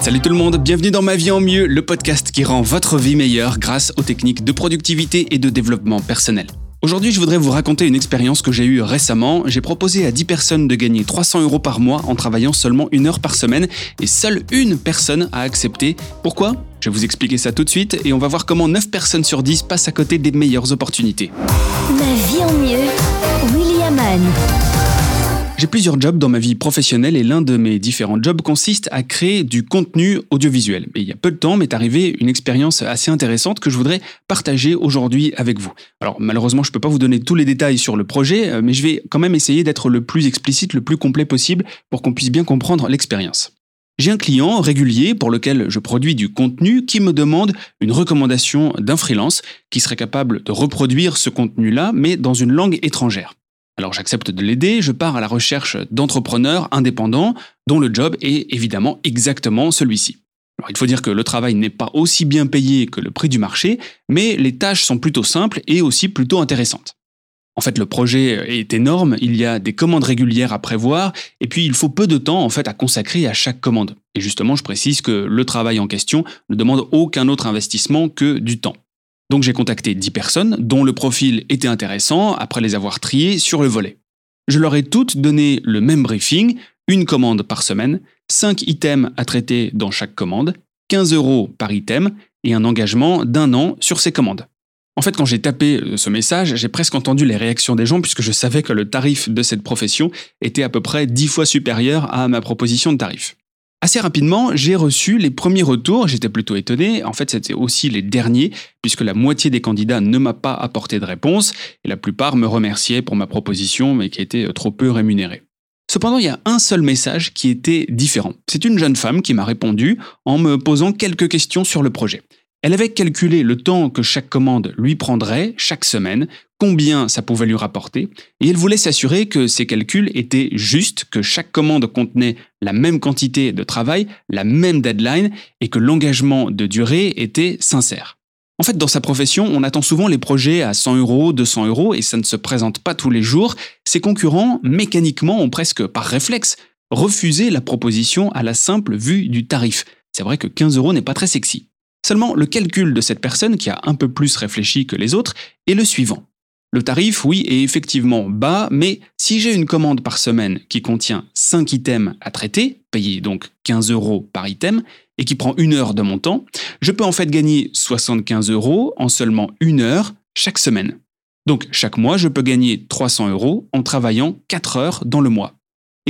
Salut tout le monde, bienvenue dans Ma vie en mieux, le podcast qui rend votre vie meilleure grâce aux techniques de productivité et de développement personnel. Aujourd'hui, je voudrais vous raconter une expérience que j'ai eue récemment. J'ai proposé à 10 personnes de gagner 300 euros par mois en travaillant seulement une heure par semaine et seule une personne a accepté. Pourquoi? Je vais vous expliquer ça tout de suite et on va voir comment 9 personnes sur 10 passent à côté des meilleures opportunités. Ma vie en mieux, Williaman. J'ai plusieurs jobs dans ma vie professionnelle et l'un de mes différents jobs consiste à créer du contenu audiovisuel. Et il y a peu de temps m'est arrivée une expérience assez intéressante que je voudrais partager aujourd'hui avec vous. Alors malheureusement je ne peux pas vous donner tous les détails sur le projet, euh, mais je vais quand même essayer d'être le plus explicite, le plus complet possible pour qu'on puisse bien comprendre l'expérience. J'ai un client régulier pour lequel je produis du contenu qui me demande une recommandation d'un freelance qui serait capable de reproduire ce contenu-là, mais dans une langue étrangère. Alors j'accepte de l'aider, je pars à la recherche d'entrepreneurs indépendants dont le job est évidemment exactement celui-ci. Alors il faut dire que le travail n'est pas aussi bien payé que le prix du marché, mais les tâches sont plutôt simples et aussi plutôt intéressantes. En fait, le projet est énorme, il y a des commandes régulières à prévoir, et puis il faut peu de temps en fait à consacrer à chaque commande. Et justement, je précise que le travail en question ne demande aucun autre investissement que du temps. Donc j'ai contacté 10 personnes dont le profil était intéressant après les avoir triées sur le volet. Je leur ai toutes donné le même briefing, une commande par semaine, 5 items à traiter dans chaque commande, 15 euros par item et un engagement d'un an sur ces commandes. En fait, quand j'ai tapé ce message, j'ai presque entendu les réactions des gens puisque je savais que le tarif de cette profession était à peu près 10 fois supérieur à ma proposition de tarif. Assez rapidement, j'ai reçu les premiers retours, j'étais plutôt étonné, en fait c'était aussi les derniers, puisque la moitié des candidats ne m'a pas apporté de réponse, et la plupart me remerciaient pour ma proposition, mais qui était trop peu rémunérée. Cependant, il y a un seul message qui était différent. C'est une jeune femme qui m'a répondu en me posant quelques questions sur le projet. Elle avait calculé le temps que chaque commande lui prendrait chaque semaine, combien ça pouvait lui rapporter, et elle voulait s'assurer que ces calculs étaient justes, que chaque commande contenait la même quantité de travail, la même deadline, et que l'engagement de durée était sincère. En fait, dans sa profession, on attend souvent les projets à 100 euros, 200 euros, et ça ne se présente pas tous les jours. Ses concurrents, mécaniquement, ont presque par réflexe refusé la proposition à la simple vue du tarif. C'est vrai que 15 euros n'est pas très sexy. Seulement, le calcul de cette personne, qui a un peu plus réfléchi que les autres, est le suivant. Le tarif, oui, est effectivement bas, mais si j'ai une commande par semaine qui contient 5 items à traiter, payés donc 15 euros par item, et qui prend une heure de mon temps, je peux en fait gagner 75 euros en seulement une heure chaque semaine. Donc chaque mois, je peux gagner 300 euros en travaillant 4 heures dans le mois.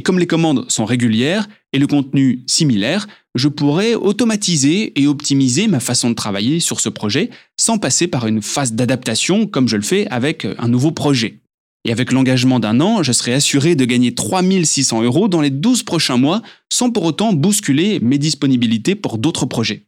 Et comme les commandes sont régulières et le contenu similaire, je pourrais automatiser et optimiser ma façon de travailler sur ce projet sans passer par une phase d'adaptation comme je le fais avec un nouveau projet. Et avec l'engagement d'un an, je serai assuré de gagner 3600 euros dans les 12 prochains mois sans pour autant bousculer mes disponibilités pour d'autres projets.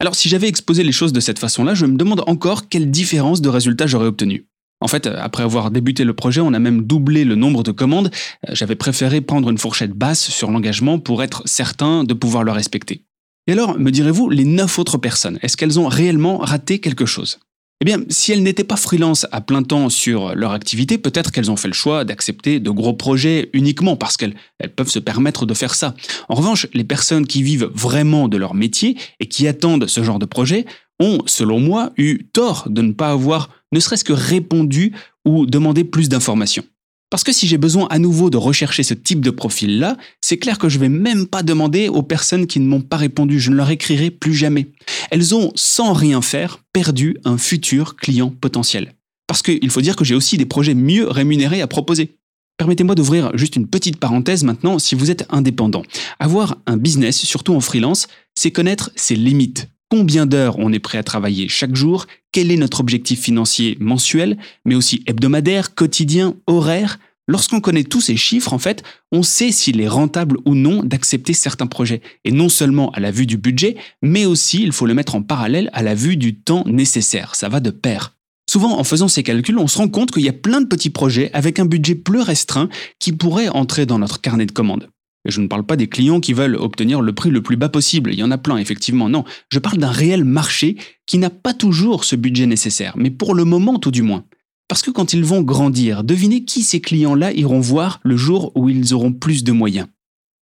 Alors si j'avais exposé les choses de cette façon-là, je me demande encore quelle différence de résultats j'aurais obtenu. En fait, après avoir débuté le projet, on a même doublé le nombre de commandes. Euh, j'avais préféré prendre une fourchette basse sur l'engagement pour être certain de pouvoir le respecter. Et alors, me direz-vous, les neuf autres personnes, est-ce qu'elles ont réellement raté quelque chose? Eh bien, si elles n'étaient pas freelance à plein temps sur leur activité, peut-être qu'elles ont fait le choix d'accepter de gros projets uniquement parce qu'elles peuvent se permettre de faire ça. En revanche, les personnes qui vivent vraiment de leur métier et qui attendent ce genre de projet ont, selon moi, eu tort de ne pas avoir ne serait-ce que répondu ou demandé plus d'informations. Parce que si j'ai besoin à nouveau de rechercher ce type de profil-là, c'est clair que je ne vais même pas demander aux personnes qui ne m'ont pas répondu, je ne leur écrirai plus jamais. Elles ont, sans rien faire, perdu un futur client potentiel. Parce qu'il faut dire que j'ai aussi des projets mieux rémunérés à proposer. Permettez-moi d'ouvrir juste une petite parenthèse maintenant si vous êtes indépendant. Avoir un business, surtout en freelance, c'est connaître ses limites combien d'heures on est prêt à travailler chaque jour, quel est notre objectif financier mensuel, mais aussi hebdomadaire, quotidien, horaire? Lorsqu'on connaît tous ces chiffres, en fait, on sait s'il est rentable ou non d'accepter certains projets. Et non seulement à la vue du budget, mais aussi, il faut le mettre en parallèle à la vue du temps nécessaire. Ça va de pair. Souvent, en faisant ces calculs, on se rend compte qu'il y a plein de petits projets avec un budget plus restreint qui pourraient entrer dans notre carnet de commandes. Et je ne parle pas des clients qui veulent obtenir le prix le plus bas possible, il y en a plein effectivement, non, je parle d'un réel marché qui n'a pas toujours ce budget nécessaire, mais pour le moment tout du moins. Parce que quand ils vont grandir, devinez qui ces clients-là iront voir le jour où ils auront plus de moyens.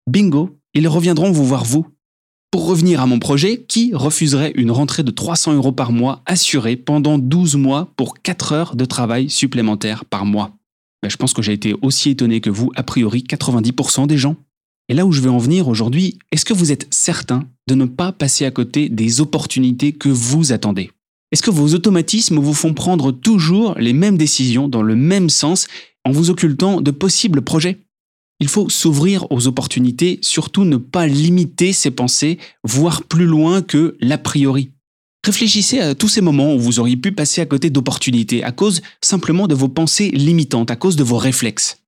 Bingo, ils reviendront vous voir vous. Pour revenir à mon projet, qui refuserait une rentrée de 300 euros par mois assurée pendant 12 mois pour 4 heures de travail supplémentaires par mois? Ben, Je pense que j'ai été aussi étonné que vous, a priori 90% des gens. Et là où je veux en venir aujourd'hui, est-ce que vous êtes certain de ne pas passer à côté des opportunités que vous attendez? Est-ce que vos automatismes vous font prendre toujours les mêmes décisions dans le même sens en vous occultant de possibles projets? Il faut s'ouvrir aux opportunités, surtout ne pas limiter ses pensées, voir plus loin que l'a priori. Réfléchissez à tous ces moments où vous auriez pu passer à côté d'opportunités à cause simplement de vos pensées limitantes, à cause de vos réflexes.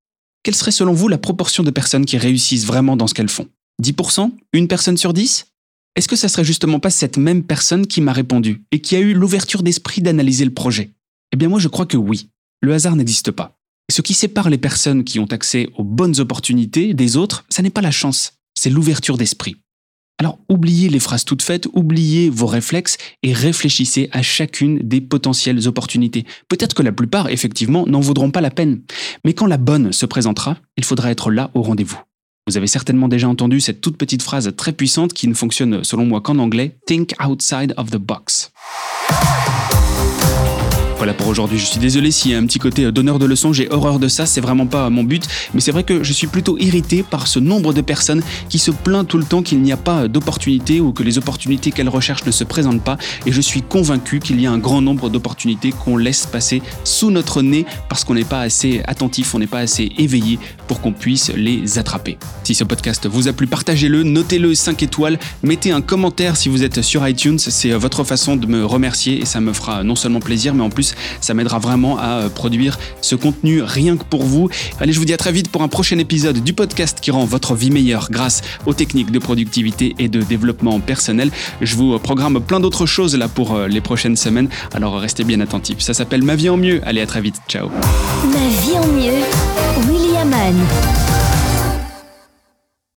Quelle serait selon vous la proportion de personnes qui réussissent vraiment dans ce qu'elles font? 10% Une personne sur 10 Est-ce que ça serait justement pas cette même personne qui m'a répondu et qui a eu l'ouverture d'esprit d'analyser le projet? Eh bien moi je crois que oui. Le hasard n'existe pas. Ce qui sépare les personnes qui ont accès aux bonnes opportunités des autres, ça n'est pas la chance, c'est l'ouverture d'esprit. Alors oubliez les phrases toutes faites, oubliez vos réflexes et réfléchissez à chacune des potentielles opportunités. Peut-être que la plupart, effectivement, n'en vaudront pas la peine, mais quand la bonne se présentera, il faudra être là au rendez-vous. Vous avez certainement déjà entendu cette toute petite phrase très puissante qui ne fonctionne selon moi qu'en anglais, Think outside of the box. Voilà pour aujourd'hui, je suis désolé s'il y a un petit côté donneur de leçons, j'ai horreur de ça, c'est vraiment pas mon but, mais c'est vrai que je suis plutôt irrité par ce nombre de personnes qui se plaignent tout le temps qu'il n'y a pas d'opportunités ou que les opportunités qu'elles recherchent ne se présentent pas, et je suis convaincu qu'il y a un grand nombre d'opportunités qu'on laisse passer sous notre nez parce qu'on n'est pas assez attentif, on n'est pas assez éveillé pour qu'on puisse les attraper. Si ce podcast vous a plu, partagez-le, notez-le 5 étoiles, mettez un commentaire si vous êtes sur iTunes, c'est votre façon de me remercier et ça me fera non seulement plaisir, mais en plus ça m'aidera vraiment à euh, produire ce contenu rien que pour vous. Allez, je vous dis à très vite pour un prochain épisode du podcast qui rend votre vie meilleure grâce aux techniques de productivité et de développement personnel. Je vous programme plein d'autres choses là pour euh, les prochaines semaines, alors restez bien attentifs. Ça s'appelle Ma vie en mieux. Allez, à très vite. Ciao. Ma vie en mieux, William Anne.